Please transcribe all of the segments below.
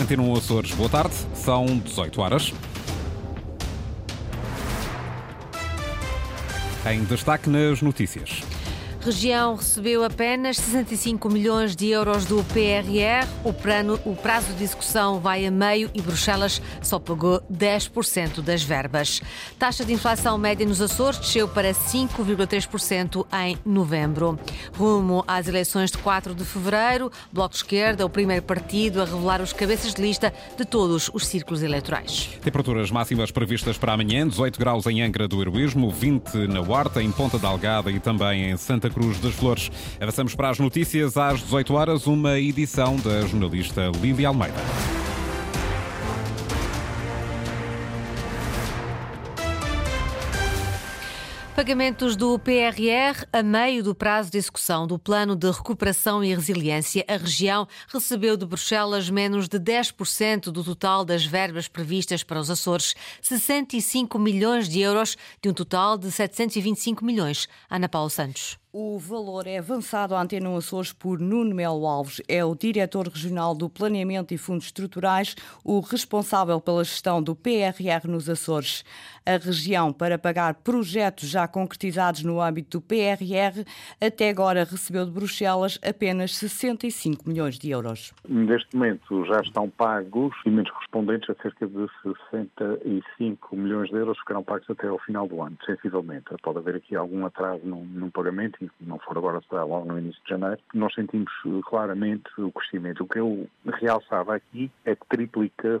Antena 1 Açores, boa tarde, são 18 horas. Em destaque nas notícias. Região recebeu apenas 65 milhões de euros do PRR. O, plano, o prazo de execução vai a meio e Bruxelas só pagou 10% das verbas. Taxa de inflação média nos Açores desceu para 5,3% em novembro. Rumo às eleições de 4 de fevereiro, Bloco de Esquerda, o primeiro partido a revelar os cabeças de lista de todos os círculos eleitorais. Temperaturas máximas previstas para amanhã: 18 graus em Angra do Heroísmo, 20 na Horta, em Ponta da Algada e também em Santa Cruz das Flores. Avançamos para as notícias às 18 horas, uma edição da jornalista Lília Almeida. Pagamentos do PRR a meio do prazo de execução do Plano de Recuperação e Resiliência, a região recebeu de Bruxelas menos de 10% do total das verbas previstas para os Açores, 65 milhões de euros, de um total de 725 milhões. Ana Paula Santos. O valor é avançado à Antena Açores por Nuno Melo Alves. É o diretor regional do Planeamento e Fundos Estruturais, o responsável pela gestão do PRR nos Açores. A região, para pagar projetos já concretizados no âmbito do PRR, até agora recebeu de Bruxelas apenas 65 milhões de euros. Neste momento já estão pagos investimentos correspondentes a cerca de 65 milhões de euros serão pagos até ao final do ano, sensivelmente. Pode haver aqui algum atraso no, no pagamento se não for agora, será logo no início de janeiro, nós sentimos eh, claramente o crescimento. O que eu realçava aqui é que triplica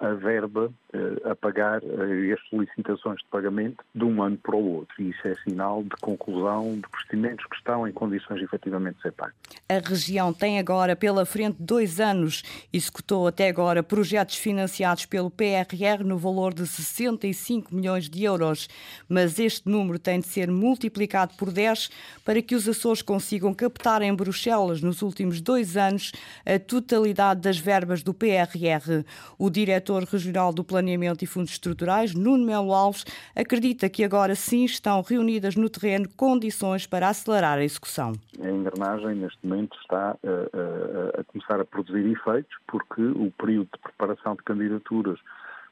a verba eh, a pagar as solicitações de pagamento de um ano para o outro. E isso é sinal de conclusão de procedimentos que estão em condições de efetivamente ser pagos. A região tem agora pela frente dois anos, executou até agora projetos financiados pelo PRR no valor de 65 milhões de euros, mas este número tem de ser multiplicado por 10 para que os Açores consigam captar em Bruxelas nos últimos dois anos a totalidade das verbas do PRR. O diretor regional do Planeamento e Fundos Estruturais, Nuno Melo Alves, acredita que agora sim estão reunidas no terreno condições para acelerar a execução. A engrenagem, neste momento, está a, a, a começar a produzir efeitos, porque o período de preparação de candidaturas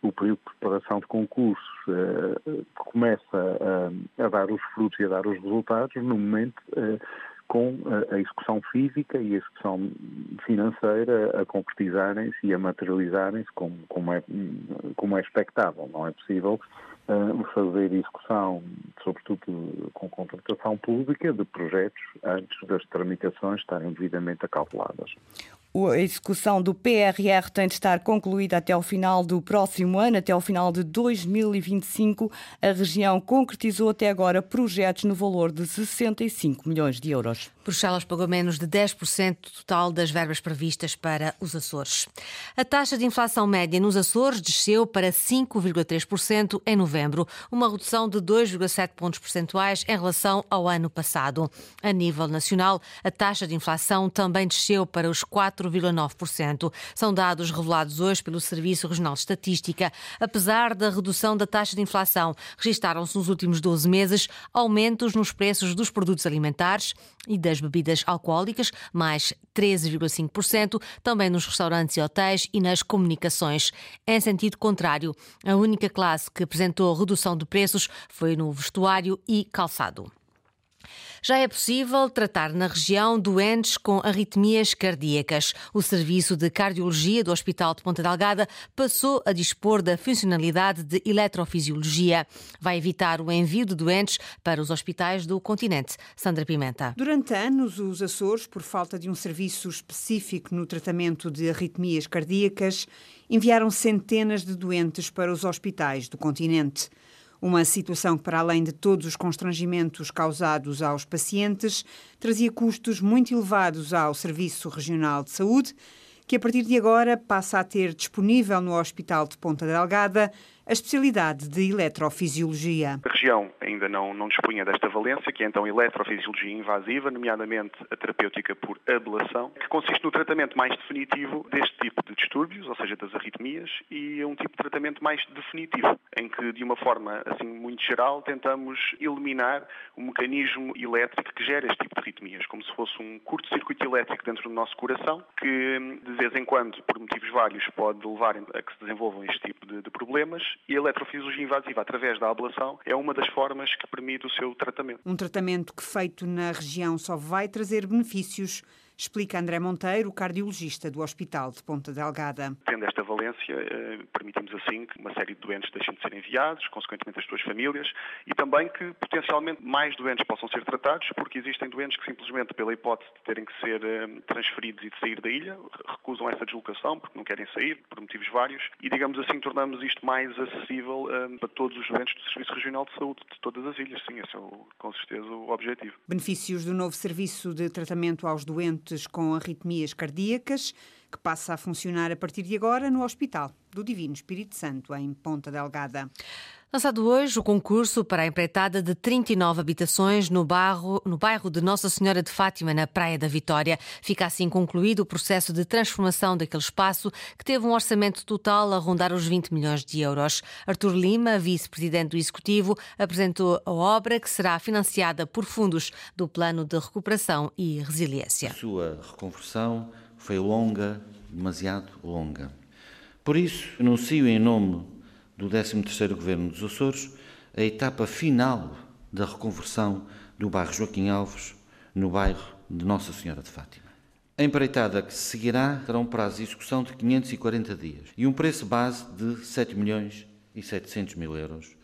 o período de preparação de concursos uh, começa a, a, dar os frutos e a dar os resultados no momento com a, execução física e a execução financeira a concretizarem-se e a materializarem-se como, como, é, como é expectável. Não é possível uh, fazer execução, sobretudo com contratação pública, de projetos antes das tramitações estarem devidamente acauteladas. A execução do PRR tem de estar concluída até o final do próximo ano, até o final de 2025. A região concretizou até agora projetos no valor de 65 milhões de euros. Bruxelas pagou menos de 10% do total das verbas previstas para os Açores. A taxa de inflação média nos Açores desceu para 5,3% em novembro, uma redução de 2,7 pontos percentuais em relação ao ano passado. A nível nacional, a taxa de inflação também desceu para os 4 4,9%. São dados revelados hoje pelo Serviço Regional de Estatística. Apesar da redução da taxa de inflação, registaram-se nos últimos 12 meses aumentos nos preços dos produtos alimentares e das bebidas alcoólicas, mais 13,5%, também nos restaurantes e hotéis e nas comunicações. Em sentido contrário, a única classe que apresentou redução de preços foi no vestuário e calçado. Já é possível tratar na região doentes com arritmias cardíacas. O Serviço de Cardiologia do Hospital de Ponta Delgada passou a dispor da funcionalidade de eletrofisiologia. Vai evitar o envio de doentes para os hospitais do continente. Sandra Pimenta. Durante anos, os Açores, por falta de um serviço específico no tratamento de arritmias cardíacas, enviaram centenas de doentes para os hospitais do continente. Uma situação que, para além de todos os constrangimentos causados aos pacientes, trazia custos muito elevados ao Serviço Regional de Saúde, que a partir de agora passa a ter disponível no Hospital de Ponta Delgada a especialidade de eletrofisiologia. A região ainda não, não dispunha desta valência, que é então eletrofisiologia invasiva, nomeadamente a terapêutica por ablação, que consiste no tratamento mais definitivo deste tipo de distúrbios, ou seja, das arritmias, e é um tipo de tratamento mais definitivo, em que, de uma forma assim muito geral, tentamos eliminar o mecanismo elétrico que gera este tipo de arritmias, como se fosse um curto-circuito elétrico dentro do nosso coração, que de vez em quando, por motivos vários, pode levar a que se desenvolvam este tipo de, de problemas, e a eletrofisiologia invasiva, através da ablação, é uma das formas que permite o seu tratamento. Um tratamento que, feito na região, só vai trazer benefícios explica André Monteiro, cardiologista do Hospital de Ponta Delgada. Tendo esta valência, eh, permitimos assim que uma série de doentes deixem de ser enviados, consequentemente as suas famílias, e também que potencialmente mais doentes possam ser tratados, porque existem doentes que simplesmente pela hipótese de terem que ser eh, transferidos e de sair da ilha, recusam essa deslocação porque não querem sair, por motivos vários, e digamos assim tornamos isto mais acessível eh, para todos os doentes do Serviço Regional de Saúde de todas as ilhas. Sim, esse é o, com certeza o objetivo. Benefícios do novo serviço de tratamento aos doentes com arritmias cardíacas, que passa a funcionar a partir de agora no Hospital do Divino Espírito Santo, em Ponta Delgada. Lançado hoje o concurso para a empreitada de 39 habitações no bairro, no bairro de Nossa Senhora de Fátima, na Praia da Vitória. Fica assim concluído o processo de transformação daquele espaço, que teve um orçamento total a rondar os 20 milhões de euros. Artur Lima, vice-presidente do Executivo, apresentou a obra que será financiada por fundos do Plano de Recuperação e Resiliência. A sua reconversão foi longa, demasiado longa. Por isso, anuncio em nome do 13º Governo dos Açores a etapa final da reconversão do bairro Joaquim Alves no bairro de Nossa Senhora de Fátima. A empreitada que seguirá terá um prazo de execução de 540 dias e um preço base de 7 milhões e 700 mil euros,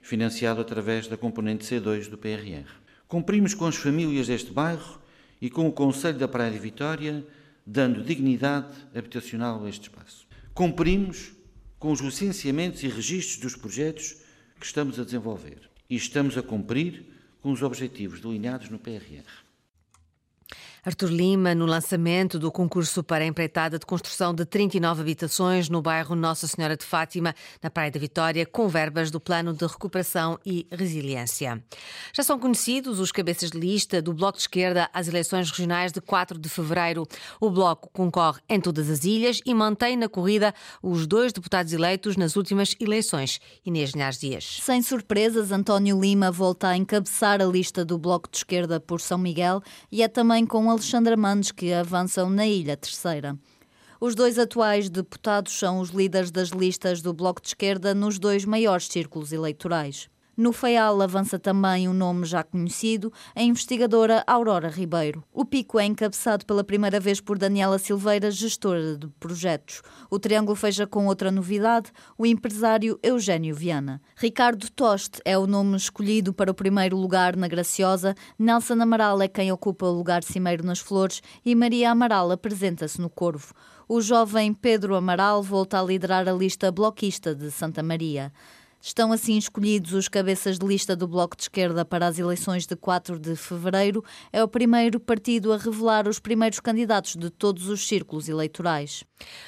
financiado através da componente C2 do PRR. Cumprimos com as famílias deste bairro e com o Conselho da Praia de Vitória, dando dignidade habitacional a este espaço. Cumprimos com os licenciamentos e registros dos projetos que estamos a desenvolver e estamos a cumprir com os objetivos delineados no PRR. Artur Lima, no lançamento do concurso para a empreitada de construção de 39 habitações no bairro Nossa Senhora de Fátima, na Praia da Vitória, com verbas do Plano de Recuperação e Resiliência. Já são conhecidos os cabeças de lista do Bloco de Esquerda às eleições regionais de 4 de fevereiro. O Bloco concorre em todas as ilhas e mantém na corrida os dois deputados eleitos nas últimas eleições. Inês Linhares Dias. Sem surpresas, António Lima volta a encabeçar a lista do Bloco de Esquerda por São Miguel e é também com Alexandra Mendes que avançam na Ilha Terceira. Os dois atuais deputados são os líderes das listas do Bloco de Esquerda nos dois maiores círculos eleitorais. No FEAL avança também um nome já conhecido, a investigadora Aurora Ribeiro. O pico é encabeçado pela primeira vez por Daniela Silveira, gestora de projetos. O triângulo fecha com outra novidade, o empresário Eugênio Viana. Ricardo Toste é o nome escolhido para o primeiro lugar na Graciosa, Nelson Amaral é quem ocupa o lugar cimeiro nas Flores e Maria Amaral apresenta-se no Corvo. O jovem Pedro Amaral volta a liderar a lista bloquista de Santa Maria. Estão assim escolhidos os cabeças de lista do Bloco de Esquerda para as eleições de 4 de fevereiro. É o primeiro partido a revelar os primeiros candidatos de todos os círculos eleitorais.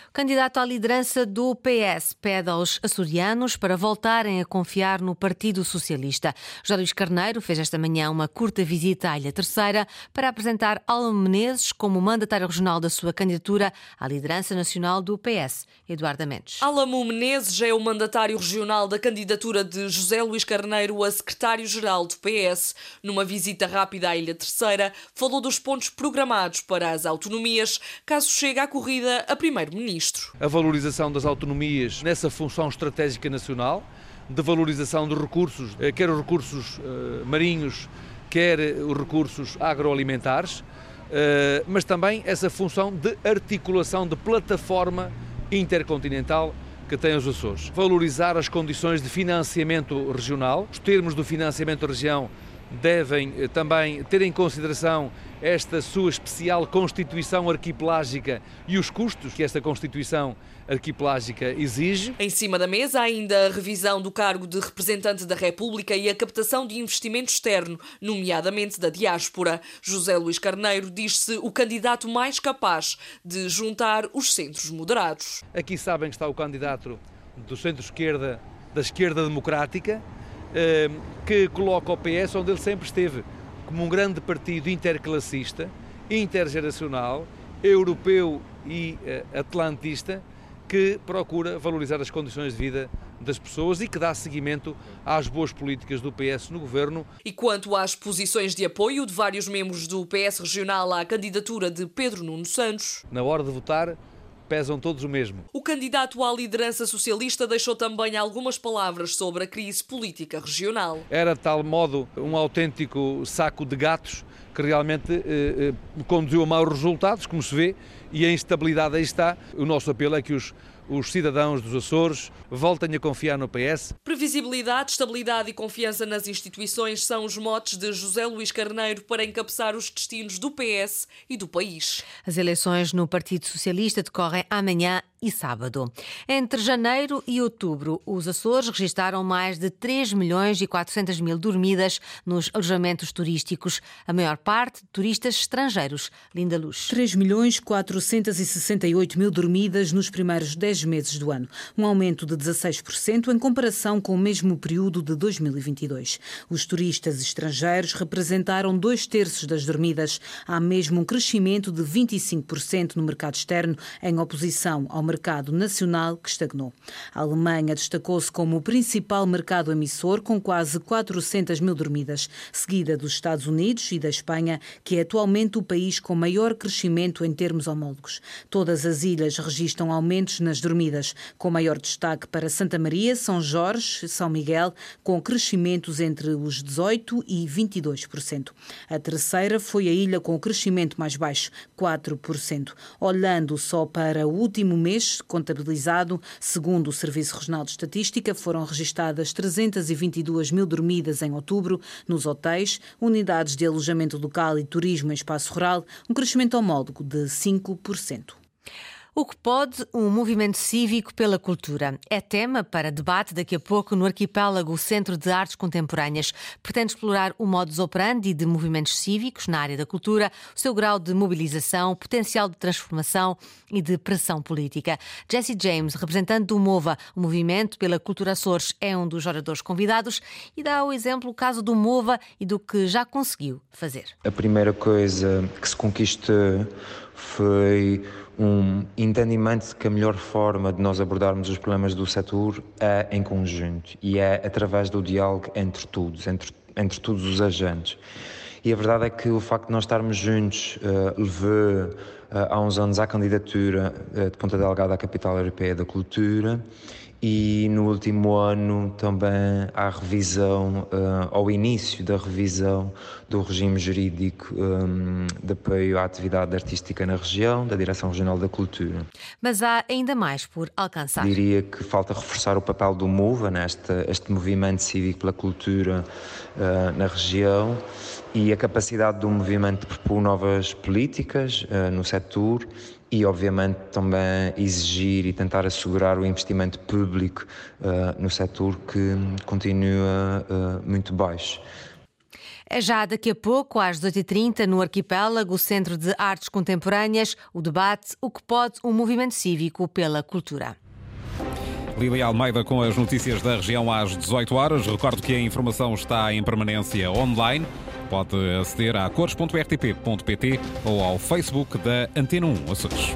O candidato à liderança do PS pede aos açorianos para voltarem a confiar no Partido Socialista. José Luís Carneiro fez esta manhã uma curta visita à Ilha Terceira para apresentar Alma Menezes como mandatário regional da sua candidatura à liderança nacional do PS. Eduardo Mendes. Alamo Menezes é o mandatário regional da candidatura de José Luís Carneiro a secretário-geral do PS. Numa visita rápida à Ilha Terceira, falou dos pontos programados para as autonomias, caso chegue à corrida a primeiro-ministro. A valorização das autonomias nessa função estratégica nacional, de valorização dos recursos, eh, quer os recursos eh, marinhos, quer os recursos agroalimentares, eh, mas também essa função de articulação de plataforma intercontinental que tem os Açores. Valorizar as condições de financiamento regional, os termos do financiamento da região devem eh, também ter em consideração esta sua especial constituição arquipelágica e os custos que esta constituição arquipelágica exige. Em cima da mesa, ainda a revisão do cargo de representante da República e a captação de investimento externo, nomeadamente da diáspora. José Luís Carneiro diz-se o candidato mais capaz de juntar os centros moderados. Aqui sabem que está o candidato do centro-esquerda da esquerda democrática, eh, que coloca o PS onde ele sempre esteve, como um grande partido interclassista, intergeracional, europeu e eh, atlantista, que procura valorizar as condições de vida das pessoas e que dá seguimento às boas políticas do PS no governo. E quanto às posições de apoio de vários membros do PS regional à candidatura de Pedro Nuno Santos, na hora de votar, pesam todos o mesmo. O candidato à liderança socialista deixou também algumas palavras sobre a crise política regional. Era de tal modo um autêntico saco de gatos que realmente eh, eh, conduziu a maus resultados, como se vê, e a instabilidade aí está. O nosso apelo é que os os cidadãos dos Açores voltem a confiar no PS. Previsibilidade, estabilidade e confiança nas instituições são os motes de José Luís Carneiro para encabeçar os destinos do PS e do país. As eleições no Partido Socialista decorrem amanhã e sábado. Entre janeiro e outubro, os Açores registaram mais de 3 milhões e 400 mil dormidas nos alojamentos turísticos, a maior parte de turistas estrangeiros. Linda Luz. 3 milhões 468 mil dormidas nos primeiros 10 meses do ano, um aumento de 16% em comparação com o mesmo período de 2022. Os turistas estrangeiros representaram dois terços das dormidas. Há mesmo um crescimento de 25% no mercado externo, em oposição ao mercado nacional que estagnou. A Alemanha destacou-se como o principal mercado emissor, com quase 400 mil dormidas, seguida dos Estados Unidos e da Espanha, que é atualmente o país com maior crescimento em termos homólogos. Todas as ilhas registram aumentos nas dormidas, com maior destaque para Santa Maria, São Jorge, São Miguel, com crescimentos entre os 18% e 22%. A terceira foi a ilha com o crescimento mais baixo, 4%. Olhando só para o último mês contabilizado, segundo o Serviço Regional de Estatística, foram registadas 322 mil dormidas em outubro nos hotéis, unidades de alojamento local e turismo em espaço rural, um crescimento homólogo de 5%. O que pode um movimento cívico pela cultura? É tema para debate daqui a pouco no Arquipélago Centro de Artes Contemporâneas. Pretende explorar o modus operandi de movimentos cívicos na área da cultura, o seu grau de mobilização, potencial de transformação e de pressão política. Jesse James, representante do MOVA, o Movimento pela Cultura Açores, é um dos oradores convidados e dá o exemplo o caso do MOVA e do que já conseguiu fazer. A primeira coisa que se conquistou foi um entendimento que a melhor forma de nós abordarmos os problemas do setor é em conjunto e é através do diálogo entre todos, entre, entre todos os agentes. E a verdade é que o facto de nós estarmos juntos uh, levou uh, há uns anos à candidatura uh, de Ponta Delgada à Capital Europeia da Cultura e no último ano também há revisão, uh, ao início da revisão do regime jurídico um, de apoio à atividade artística na região, da Direção Regional da Cultura. Mas há ainda mais por alcançar. Diria que falta reforçar o papel do MOVA, neste este movimento cívico pela cultura uh, na região e a capacidade do movimento de propor novas políticas uh, no setor e, obviamente, também exigir e tentar assegurar o investimento público uh, no setor que continua uh, muito baixo. É já daqui a pouco, às 18h30, no Arquipélago, Centro de Artes Contemporâneas, o debate O que pode um movimento cívico pela cultura. Lili Almeida com as notícias da região às 18 horas. Recordo que a informação está em permanência online. Pode aceder a cores.rtp.pt ou ao Facebook da Antena 1 Açores.